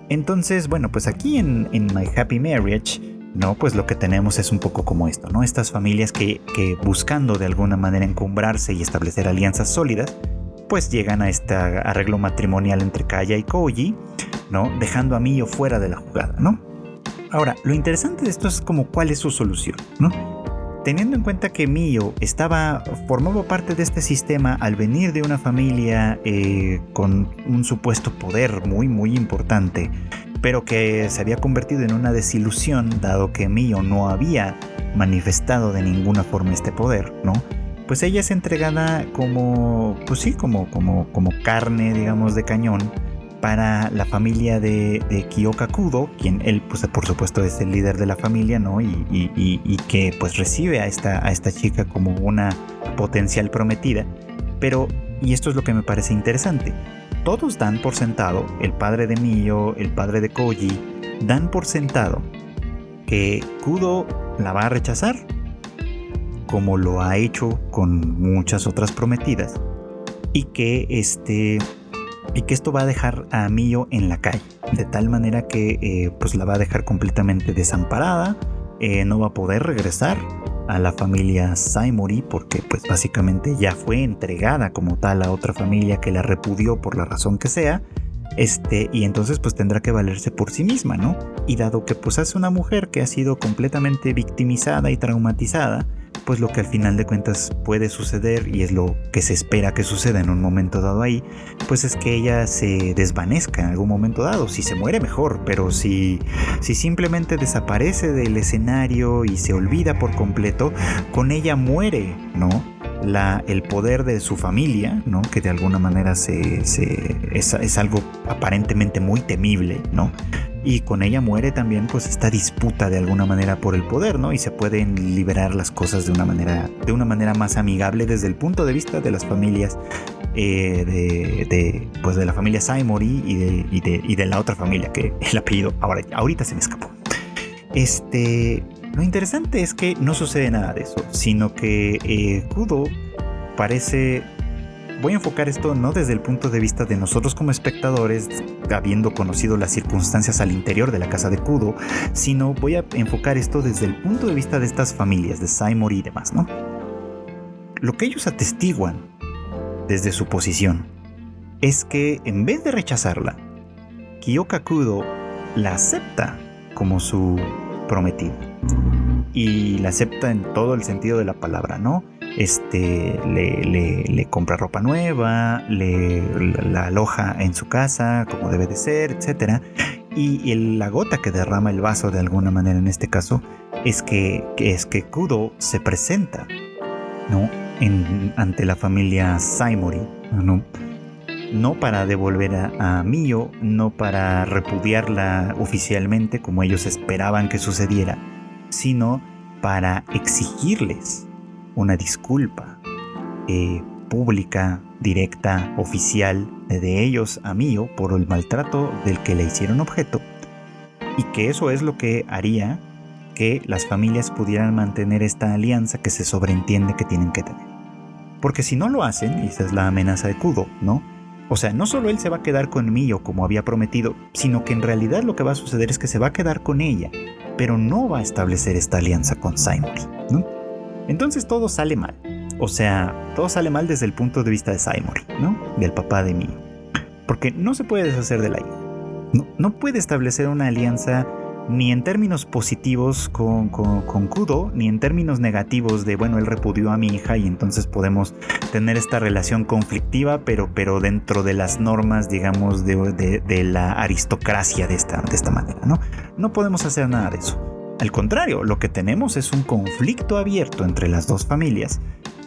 Entonces, bueno, pues aquí en, My Happy Marriage, ¿no? Pues lo que tenemos es un poco como esto, ¿no? Estas familias que, que buscando de alguna manera encumbrarse y establecer alianzas sólidas, pues llegan a este arreglo matrimonial entre Kaya y Koji, ¿no? Dejando a Mio fuera de la jugada, ¿no? Ahora, lo interesante de esto es como cuál es su solución, ¿no? Teniendo en cuenta que Mio estaba, formaba parte de este sistema al venir de una familia eh, con un supuesto poder muy, muy importante, pero que se había convertido en una desilusión dado que Mio no había manifestado de ninguna forma este poder, ¿no? Pues ella es entregada como, pues sí, como, como, como carne, digamos, de cañón para la familia de, de Kiyoka Kudo, quien él, pues por supuesto, es el líder de la familia, ¿no? Y, y, que pues recibe a esta, a esta chica como una potencial prometida. Pero, y esto es lo que me parece interesante, todos dan por sentado, el padre de Mio, el padre de Koji, dan por sentado que Kudo la va a rechazar, como lo ha hecho con muchas otras prometidas, y que este y que esto va a dejar a Mio en la calle, de tal manera que eh, pues la va a dejar completamente desamparada, eh, no va a poder regresar a la familia Saimori porque pues básicamente ya fue entregada como tal a otra familia que la repudió por la razón que sea. Este, y entonces pues tendrá que valerse por sí misma, ¿no? Y dado que pues es una mujer que ha sido completamente victimizada y traumatizada, pues lo que al final de cuentas puede suceder y es lo que se espera que suceda en un momento dado ahí, pues es que ella se desvanezca en algún momento dado. Si se muere mejor, pero si, si simplemente desaparece del escenario y se olvida por completo, con ella muere, ¿no? La, el poder de su familia, ¿no? que de alguna manera se, se, es, es, algo aparentemente muy temible, ¿no? Y con ella muere también pues esta disputa de alguna manera por el poder, ¿no? Y se pueden liberar las cosas de una manera, de una manera más amigable desde el punto de vista de las familias eh, de, pues de la familia Saimori y de, y de, y de la otra familia que <laughs> el apellido ahora, ahorita se me escapó. Este, lo interesante es que no sucede nada de eso, sino que eh, Kudo parece voy a enfocar esto no desde el punto de vista de nosotros como espectadores, habiendo conocido las circunstancias al interior de la casa de Kudo, sino voy a enfocar esto desde el punto de vista de estas familias, de Saimori y demás, ¿no? Lo que ellos atestiguan desde su posición es que en vez de rechazarla, Kiyoka Kudo la acepta como su prometida. Y la acepta en todo el sentido de la palabra, ¿no? Este, le, compra ropa nueva, le, la aloja en su casa como debe de ser, etc. Y, la gota que derrama el vaso de alguna manera en este caso es que, es que Kudo se presenta ¿no? ante la familia Saimori, ¿no? no para devolver a, a, Mio, no para repudiarla oficialmente como ellos esperaban que sucediera, sino para exigirles una disculpa eh, pública, directa, oficial de ellos a Mío por el maltrato del que le hicieron objeto y que eso es lo que haría que las familias pudieran mantener esta alianza que se sobreentiende que tienen que tener. Porque si no lo hacen, y esa es la amenaza de Kudo, ¿no? O sea, no solo él se va a quedar con Mío como había prometido, sino que en realidad lo que va a suceder es que se va a quedar con ella, pero no va a establecer esta alianza con Simon, ¿no? Entonces todo sale mal. O sea, todo sale mal desde el punto de vista de Simon, ¿no? Del papá de mí. Porque no se puede deshacer de la hija. No, puede establecer una alianza ni en términos positivos con, con, Kudo, ni en términos negativos de, bueno, él repudió a mi hija y entonces podemos tener esta relación conflictiva, pero, pero dentro de las normas, digamos, de, de la aristocracia de esta, de esta manera, ¿no? No podemos hacer nada de eso. Al contrario, lo que tenemos es un conflicto abierto entre las dos familias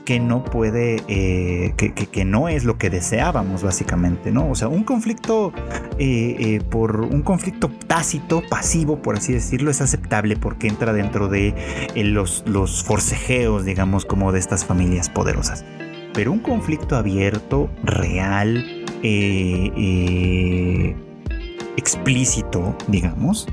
que no puede, eh, que, no es lo que deseábamos básicamente, ¿no? O sea, un conflicto eh, eh, por un conflicto tácito, pasivo, por así decirlo, es aceptable porque entra dentro de los, los forcejeos, digamos, como de estas familias poderosas. Pero un conflicto abierto, real, explícito, digamos,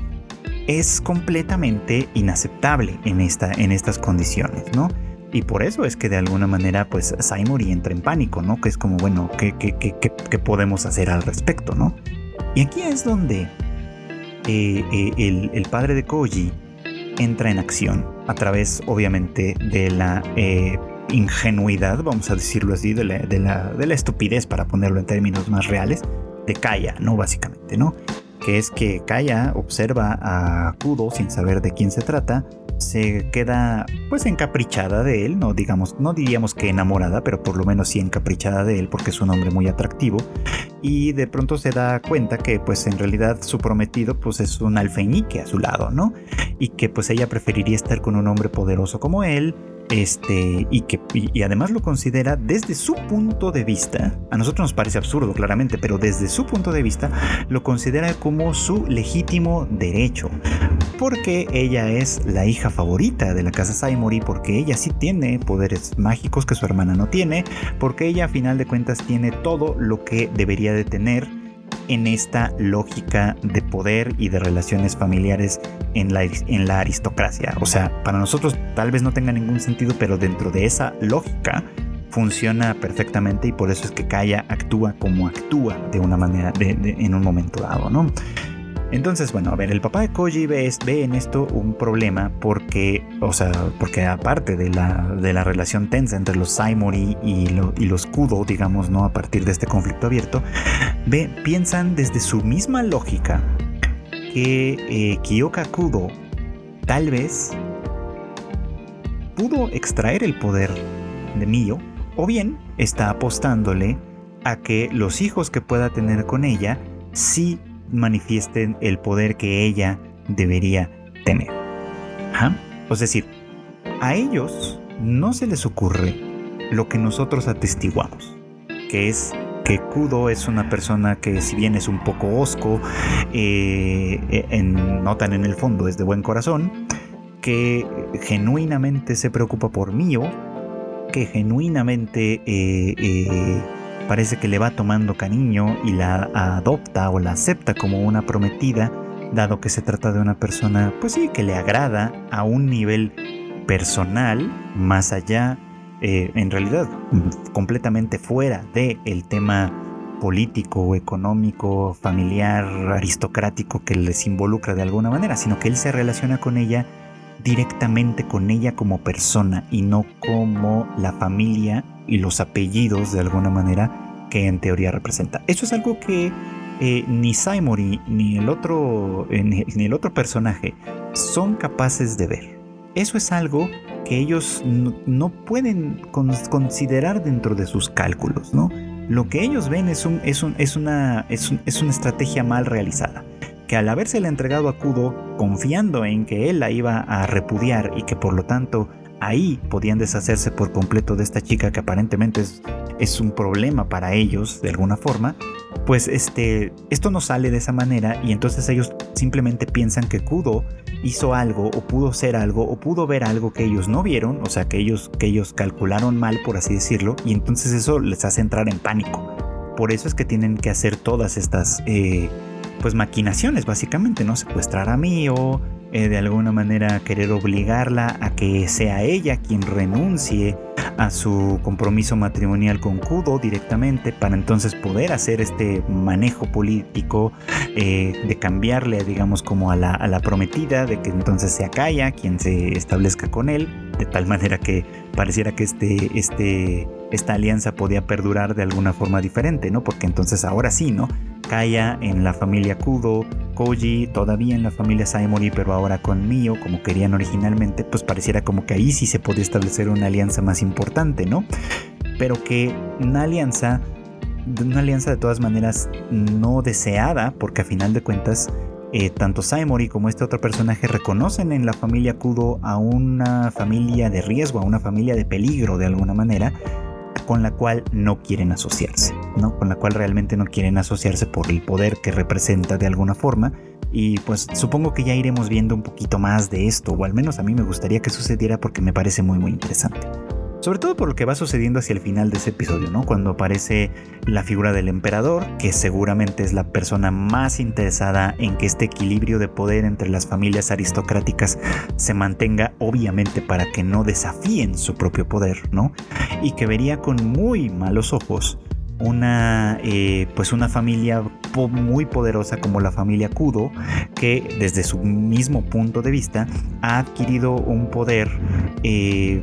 es completamente inaceptable en, esta, en estas condiciones, ¿no? Y por eso es que de alguna manera, pues Saimori entra en pánico, ¿no? Que es como, bueno, ¿qué, qué, podemos hacer al respecto, ¿no? Y aquí es donde eh, eh, el, padre de Koji entra en acción a través, obviamente, de la eh, ingenuidad, vamos a decirlo así, de la, de, la, de la, estupidez, para ponerlo en términos más reales, de Kaya, ¿no? Básicamente, ¿no? Que es que Kaya observa a Kudo sin saber de quién se trata, se queda pues encaprichada de él, no digamos, no diríamos que enamorada, pero por lo menos sí encaprichada de él porque es un hombre muy atractivo y de pronto se da cuenta que pues en realidad su prometido pues es un alfeñique a su lado, ¿no? Y que pues ella preferiría estar con un hombre poderoso como él, este, y que y, además lo considera desde su punto de vista. A nosotros nos parece absurdo, claramente, pero desde su punto de vista lo considera como su legítimo derecho. Porque ella es la hija favorita de la casa Saimori, porque ella sí tiene poderes mágicos que su hermana no tiene, porque ella a final de cuentas tiene todo lo que debería de tener en esta lógica de poder y de relaciones familiares en la, en la aristocracia. O sea, para nosotros tal vez no tenga ningún sentido, pero dentro de esa lógica funciona perfectamente y por eso es que Kaya actúa como actúa de una manera en un momento dado, ¿no? Entonces, bueno, a ver, el papá de Koji ve, en esto un problema porque, o sea, porque aparte de la, de la relación tensa entre los Saimori y, y, los Kudo, digamos, ¿no? A partir de este conflicto abierto, ve, piensan desde su misma lógica que eh, Kiyoka Kudo tal vez pudo extraer el poder de Mio o bien está apostándole a que los hijos que pueda tener con ella sí manifiesten el poder que ella debería tener. Es decir, a ellos no se les ocurre lo que nosotros atestiguamos, que es que Kudo es una persona que si bien es un poco osco, eh, eh, notan en el fondo es de buen corazón, que genuinamente se preocupa por Mio, que genuinamente eh, parece que le va tomando cariño y la adopta o la acepta como una prometida, dado que se trata de una persona, pues sí, que le agrada a un nivel personal, más allá, eh, en realidad, completamente fuera del el tema político, económico, familiar, aristocrático que les involucra de alguna manera, sino que él se relaciona con ella directamente con ella como persona y no como la familia y los apellidos de alguna manera que en teoría representa. Eso es algo que eh, ni Saimori ni el otro eh, ni, el otro personaje son capaces de ver. Eso es algo que ellos no, pueden considerar dentro de sus cálculos, ¿no? Lo que ellos ven es, un, es, es, una, es, es una estrategia mal realizada que al habérsela entregado a Kudo, confiando en que él la iba a repudiar y que por lo tanto ahí podían deshacerse por completo de esta chica que aparentemente es, un problema para ellos de alguna forma, pues este, esto no sale de esa manera y entonces ellos simplemente piensan que Kudo hizo algo o pudo ser algo o pudo ver algo que ellos no vieron, o sea que ellos, que ellos calcularon mal por así decirlo y entonces eso les hace entrar en pánico. Por eso es que tienen que hacer todas estas eh, pues maquinaciones básicamente, ¿no? Secuestrar a Mio, eh, de alguna manera querer obligarla a que sea ella quien renuncie a su compromiso matrimonial con Kudo directamente para entonces poder hacer este manejo político eh, de cambiarle digamos como a la, a la, prometida de que entonces sea Kaya quien se establezca con él de tal manera que pareciera que este, este, esta alianza podía perdurar de alguna forma diferente, ¿no? Porque entonces ahora sí, ¿no? Kaya en la familia Kudo, Koji todavía en la familia Saimori, pero ahora con Mio, como querían originalmente, pues pareciera como que ahí sí se podía establecer una alianza más importante, ¿no? Pero que una alianza, una alianza de todas maneras no deseada, porque a final de cuentas eh, tanto Saimori como este otro personaje reconocen en la familia Kudo a una familia de riesgo, a una familia de peligro de alguna manera, con la cual no quieren asociarse, ¿no? Con la cual realmente no quieren asociarse por el poder que representa de alguna forma. Y pues supongo que ya iremos viendo un poquito más de esto, o al menos a mí me gustaría que sucediera porque me parece muy muy interesante. Sobre todo por lo que va sucediendo hacia el final de ese episodio, ¿no? Cuando aparece la figura del emperador, que seguramente es la persona más interesada en que este equilibrio de poder entre las familias aristocráticas se mantenga, obviamente para que no desafíen su propio poder, ¿no? Y que vería con muy malos ojos una, eh, pues una familia muy poderosa como la familia Kudo, que desde su mismo punto de vista ha adquirido un poder eh,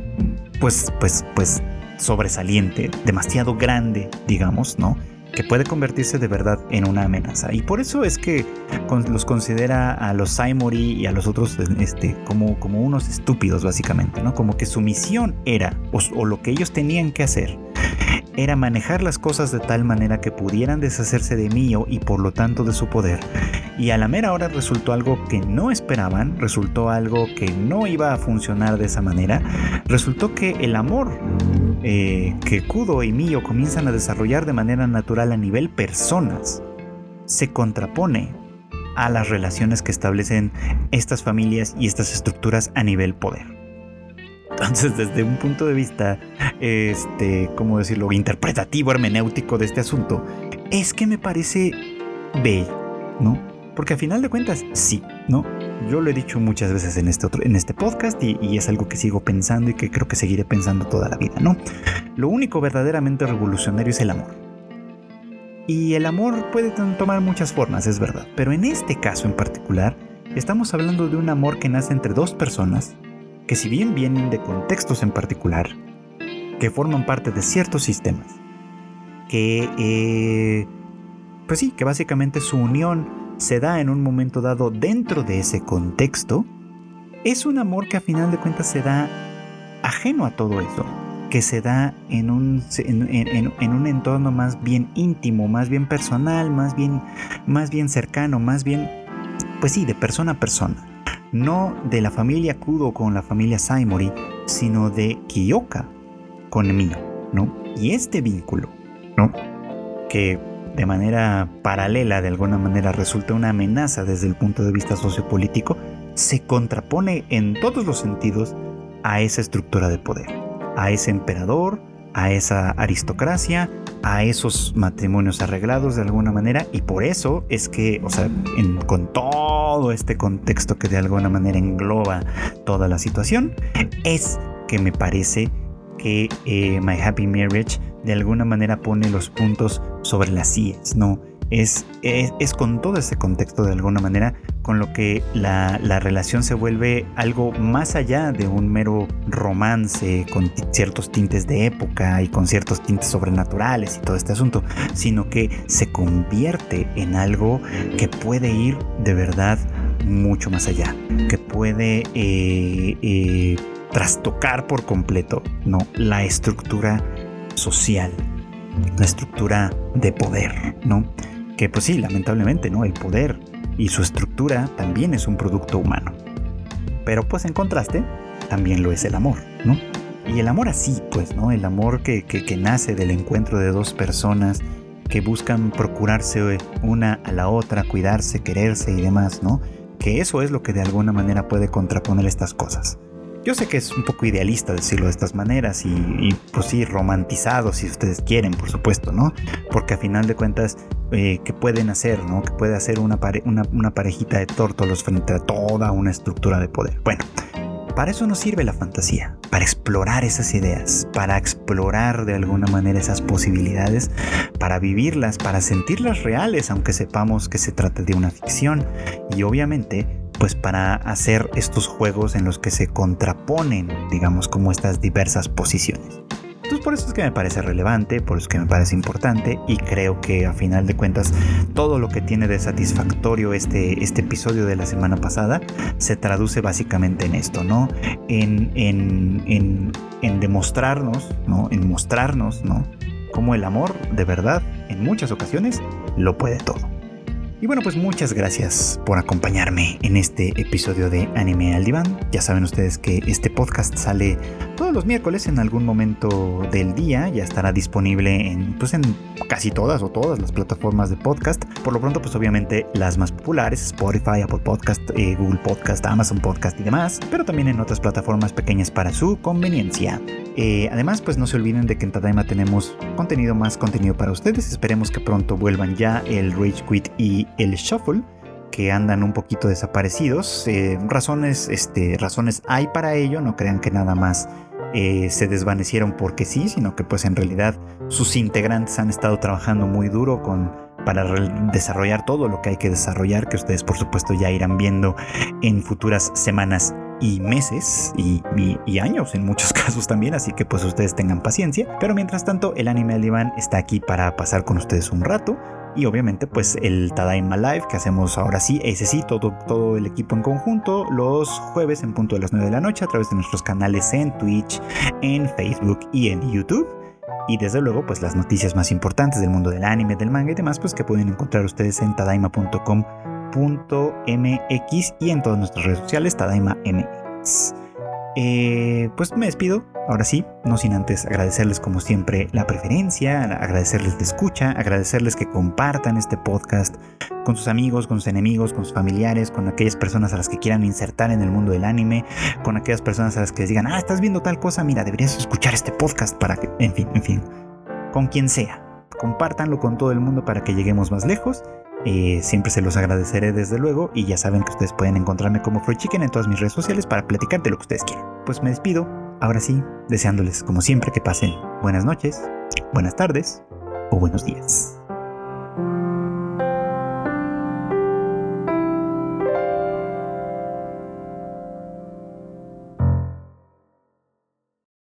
pues, pues, pues sobresaliente, demasiado grande, digamos, ¿no? que puede convertirse de verdad en una amenaza. Y por eso es que los considera a los Saimori y a los otros este, como, como unos estúpidos, básicamente, ¿no? Como que su misión era, o, lo que ellos tenían que hacer, era manejar las cosas de tal manera que pudieran deshacerse de Mio y por lo tanto de su poder. Y a la mera hora resultó algo que no esperaban, resultó algo que no iba a funcionar de esa manera. Resultó que el amor eh, que Kudo y Mio comienzan a desarrollar de manera natural a nivel personas se contrapone a las relaciones que establecen estas familias y estas estructuras a nivel poder. Entonces, desde un punto de vista, este, ¿cómo decirlo?, interpretativo, hermenéutico de este asunto, es que me parece bello, ¿no? Porque a final de cuentas, sí, ¿no? Yo lo he dicho muchas veces en este, otro, en este podcast y, y, es algo que sigo pensando y que creo que seguiré pensando toda la vida, ¿no? Lo único verdaderamente revolucionario es el amor. Y el amor puede tomar muchas formas, es verdad, pero en este caso en particular, estamos hablando de un amor que nace entre dos personas que si bien vienen de contextos en particular, que forman parte de ciertos sistemas, que, eh, pues sí, que básicamente su unión se da en un momento dado dentro de ese contexto, es un amor que a final de cuentas se da ajeno a todo eso, que se da en un, en, un entorno más bien íntimo, más bien personal, más bien, más bien cercano, más bien, pues sí, de persona a persona no de la familia Kudo con la familia Saimori, sino de Kiyoka con Mio, ¿no? Y este vínculo, ¿no? Que de manera paralela, de alguna manera, resulta una amenaza desde el punto de vista sociopolítico, se contrapone en todos los sentidos a esa estructura de poder, a ese emperador, a esa aristocracia, a esos matrimonios arreglados de alguna manera y por eso es que, o sea, con todo este contexto que de alguna manera engloba toda la situación, es que me parece que eh, My Happy Marriage de alguna manera pone los puntos sobre las IES, ¿no? Es, es, con todo ese contexto de alguna manera con lo que la, relación se vuelve algo más allá de un mero romance con ciertos tintes de época y con ciertos tintes sobrenaturales y todo este asunto, sino que se convierte en algo que puede ir de verdad mucho más allá, que puede eh, eh, trastocar por completo ¿no? la estructura social, la estructura de poder, ¿no? Que pues sí, lamentablemente, ¿no? El poder y su estructura también es un producto humano. Pero pues en contraste, también lo es el amor, ¿no? Y el amor así, pues, ¿no? El amor que, que, nace del encuentro de dos personas que buscan procurarse una a la otra, cuidarse, quererse y demás, ¿no? Que eso es lo que de alguna manera puede contraponer estas cosas. Yo sé que es un poco idealista decirlo de estas maneras y, pues sí, romantizado si ustedes quieren, por supuesto, ¿no? Porque a final de cuentas, eh, ¿qué pueden hacer, ¿no? Que puede hacer una, una, parejita de tórtolos frente a toda una estructura de poder. Bueno, para eso nos sirve la fantasía, para explorar esas ideas, para explorar de alguna manera esas posibilidades, para vivirlas, para sentirlas reales, aunque sepamos que se trata de una ficción. Y obviamente pues para hacer estos juegos en los que se contraponen, digamos, como estas diversas posiciones. Por eso es que me parece relevante, por eso es que me parece importante y creo que a final de cuentas todo lo que tiene de satisfactorio este, este episodio de la semana pasada se traduce básicamente en esto, ¿no? En, en, en, en demostrarnos, ¿no? En mostrarnos, ¿no? Cómo el amor de verdad en muchas ocasiones lo puede todo. Y bueno, pues muchas gracias por acompañarme en este episodio de Anime al Diván. Ya saben ustedes que este podcast sale todos los miércoles en algún momento del día. Ya estará disponible en, pues en casi todas o todas las plataformas de podcast. Por lo pronto, pues obviamente las más populares, Spotify, Apple Podcast, eh, Google Podcast, Amazon Podcast y demás. Pero también en otras plataformas pequeñas para su conveniencia. Eh, además, pues no se olviden de que en Tadaima tenemos contenido más contenido para ustedes. Esperemos que pronto vuelvan ya el Rage Quit y el Shuffle que andan un poquito desaparecidos. Eh, razones, este, razones hay para ello, no crean que nada más eh, se desvanecieron porque sí, sino que pues en realidad sus integrantes han estado trabajando muy duro con, para desarrollar todo lo que hay que desarrollar, que ustedes por supuesto ya irán viendo en futuras semanas y meses y, años en muchos <laughs> casos también, así que pues ustedes tengan paciencia. Pero mientras tanto, el anime del Iván está aquí para pasar con ustedes un rato y obviamente pues el Tadaima Live que hacemos ahora sí, ese sí, todo, todo el equipo en conjunto, los jueves en punto de las 9 de la noche a través de nuestros canales en Twitch, en Facebook y en YouTube. y desde luego pues las noticias más importantes del mundo del anime, del manga y demás pues que pueden encontrar ustedes en tadaima.com.mx y en todas nuestras redes sociales tadaimamx. Eh, pues me despido, ahora sí, no sin antes agradecerles como siempre la preferencia, agradecerles la escucha, agradecerles que compartan este podcast con sus amigos, con sus enemigos, con sus familiares, con aquellas personas a las que quieran insertar en el mundo del anime, con aquellas personas a las que les digan, ah, estás viendo tal cosa, mira, deberías escuchar este podcast para que, en fin, en fin, con quien sea. Compártanlo con todo el mundo para que lleguemos más lejos eh, siempre se los agradeceré desde luego y ya saben que ustedes pueden encontrarme como Freud Chicken en todas mis redes sociales para platicar de lo que ustedes quieran. Pues me despido, ahora sí, deseándoles como siempre que pasen buenas noches, buenas tardes o buenos días.